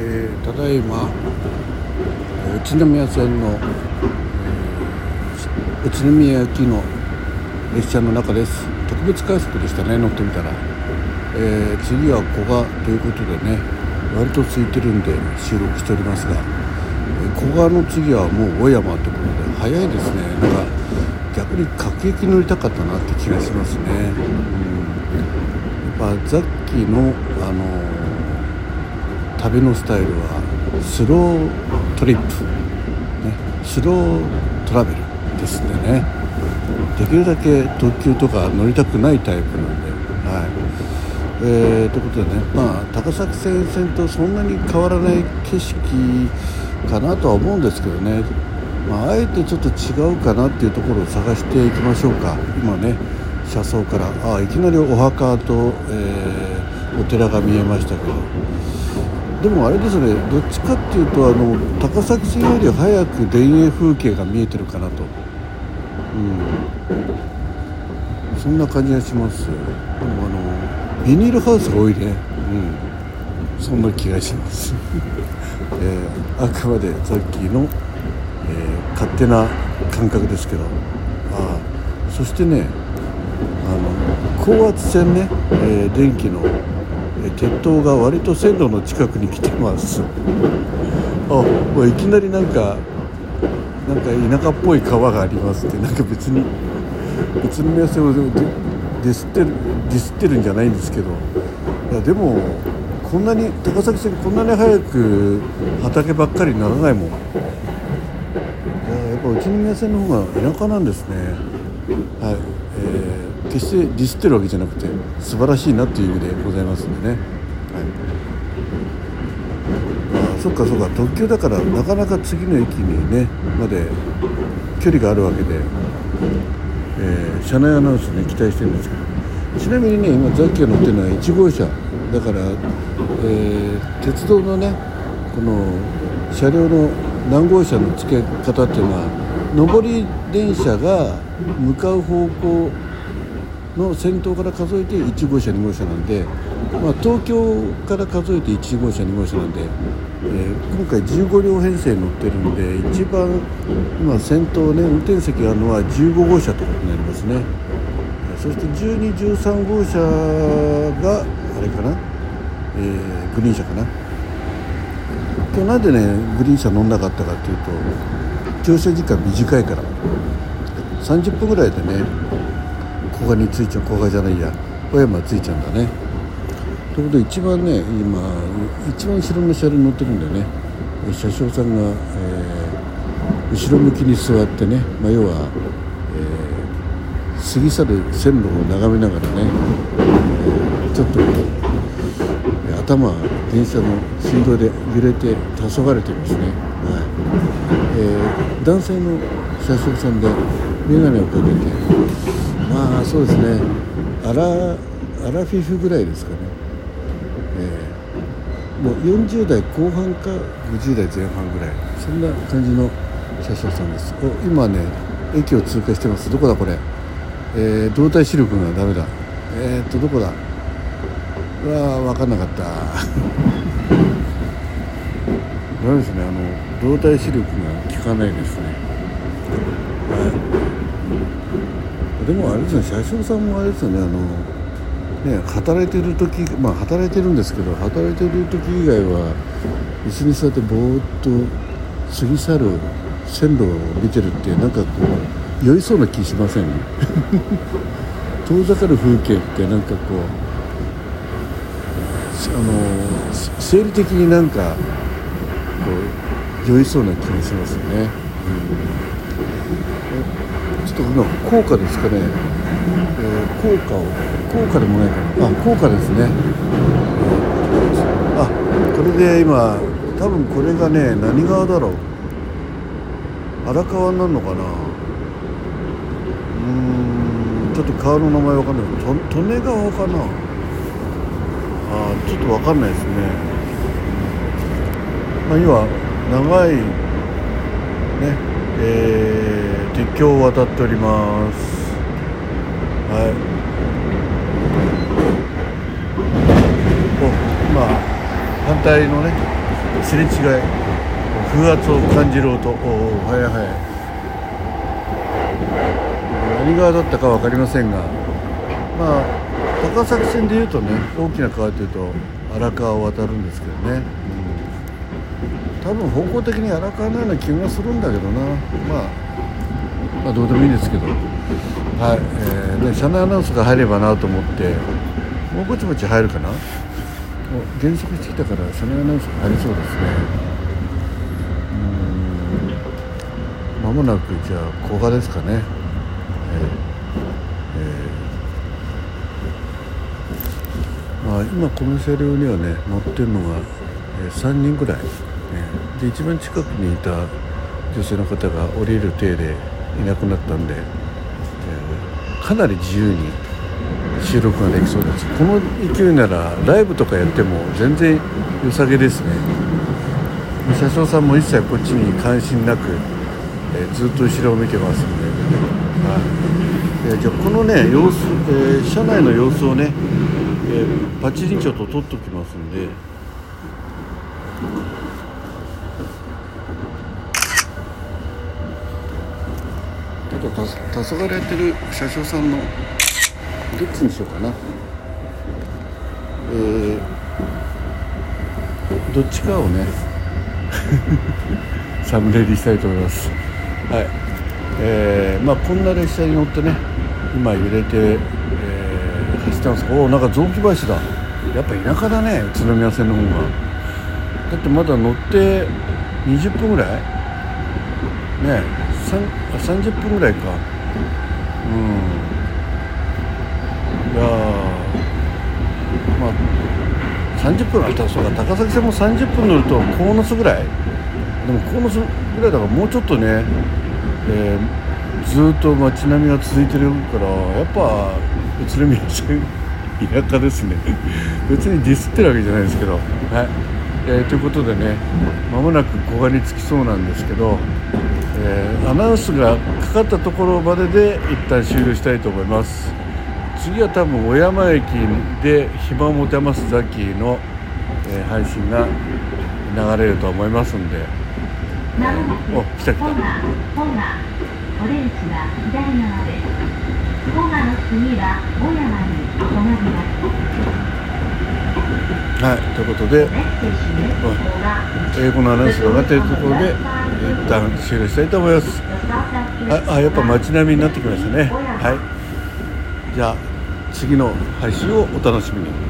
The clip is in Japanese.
えー、ただいま宇都宮線の、えー、宇都宮行きの列車の中です。特別快速でしたね乗ってみたら、えー、次は古賀ということでね割と空いてるんで収録しておりますが、え古賀の次はもう小山ということで早いですね。なんか逆に各駅乗りたかったなって気がしますね、うん、やっぱザッキーのあの、旅のスタイルはスロートリップ、ね、スロートラベルですんでね。できるだけ特急とか乗りたくないタイプなんで、はい。えー、ということでね、まあ、高崎線線とそんなに変わらない景色かなとは思うんですけどね、まあ、あえてちょっと違うかなっていうところを探していきましょうか。今ね車窓から。あいきなりお墓と、えー、お寺が見えましたけど。でもあれですねどっちかっていうとあの高崎線より早く田園風景が見えてるかなと、うん、そんな感じがしますでもあのビニールハウスが多いね、うん、そんな気がします、えー、あくまでさっきの、えー、勝手な感覚ですけど。あそしてねあの高圧線ね、えー、電気の鉄塔が割と線路の近くに来てます。あもういきなりなんかなんか田舎っぽい川がありますってなんか別に宇都宮線をディスってるディスってるんじゃないんですけど。いやでもこんなに高崎線こんなに早く畑ばっかりにならないもん。いややっぱ宇都宮線の方が田舎なんですね。はい。えー決してディスってるわけじゃなくて素晴らしいなっていう意味でございますんでね、はい。あ、そっかそっか。特急だからなかなか次の駅にねまで距離があるわけで、えー、車内アナウンスね期待してるんですけど。ちなみにね今ザッキが乗ってるのは1号車だから、えー、鉄道のねこの車両の何号車の付け方っていうのは上り電車が向かう方向の先頭から数えて1号車2号車なんで、まあ、東京から数えて1号車2号車なんで、えー、今回15両編成乗ってるんで一番今先頭ね運転席があるのは15号車ということになりますね。そして1213号車があれかな、えー、グリーン車かな？今日なんでねグリーン車乗んなかったかっていうと乗車時間短いから。30分ぐらいでね古賀に着いちゃう古賀じゃないや。小山着いちゃうんだね。ということで一番ね今一番後ろの車両に乗ってるんだよね。車掌さんが、えー、後ろ向きに座ってね、まあ、要は、えー、過ぎ去る線路を眺めながらね、えー、ちょっと頭電車の振動で揺れて黄昏れてますね、はい。えー、男性の車掌さんで眼鏡をかけてまあそうですね。アラアラフィフぐらいですかね、えー、もう40代後半か50代前半ぐらい。そんな感じの車掌さんです。お今ね駅を通過してます。どこだこれ、えー、動体視力がダメだ。えー、っとどこだ？うわ分かんなかった。ダメですね。あの動体視力が効かないですねはいでもあれですね車掌さんもあれですよねあのね働いてる時まあ働いてるんですけど働いてる時以外は椅子に座ってぼーっと過ぎ去る線路を見てるってなんかこう酔いそうな気しません？遠ざかる風景ってなんかこうあの生理的になんかこう酔いそうな気がしますよね。うんと今効果ですかね、えー、効果を効果でもないかな。あ効果ですね、あこれで今多分これがね何川だろう。荒川になるのかな。うんちょっと川の名前わかんない。と利根川かな。あちょっとわかんないですね。まあ要は長いねえー鉄橋を渡っております。はい。おまあ反対のねすれ違い風圧を感じる音。おおはいはい。何川だったか分かりませんがまあ高崎線でいうとね大きな川というと荒川を渡るんですけどね、うん、多分方向的に荒川のような気がするんだけどな、まあ、まあどうでもいいですけど。はい、えーね、車内アナウンスが入ればなと思ってもうぼちぼち入るかな。もう減速してきたから車内アナウンスが入りそうですね。うん。まもなくじゃあ古賀ですかね、えーえー。まあ、今この車両にはね乗ってるのが、えー、3人ぐらい、えー、で一番近くにいた女性の方が降りる体でいなくなったんで、えー、かなり自由に収録ができそうです。この勢いならライブとかやっても全然良さげですね。車掌さんも一切こっちに関心なく、えー、ずっと後ろを見てますんで、はい。えー、じゃあこのね様子、えー、車内の様子をね、えー、パチリンちょっと撮っときますんでちょっと黄昏やってる車掌さんのどっちにしようかな。えー、どっちかをね。サムネイルしたいと思います。はい。えー、まあこんな列車に乗ってね今揺れて、えー、走ってます。おおなんか雑木林だ。やっぱ田舎だね宇都宮線の方が。だってまだ乗って20分ぐらい？ね30分ぐらいか。うん。いやまあ30分あったらそうか高崎線も30分乗ると鴻巣ぐらい。でも鴻巣ぐらいだからもうちょっとね、えー、ずっと街並みが続いてるからやっぱ宇都宮線田舎ですね。別にディスってるわけじゃないですけど。はい、えー、ということでねまもなく古賀に着きそうなんですけど、えー、アナウンスがかかったところまでで一旦終了したいと思います。次は多分小山駅で暇を持てますザキの、えー、配信が流れると思いますんで、えー、お来た来た。オレンジは左側ですの次は小山に止まりますはい。ということで英語のアナウンスが上がっているところで一旦終了したいと思います。ああやっぱ街並みになってきましたね。はい。じゃあ次の配信をお楽しみに。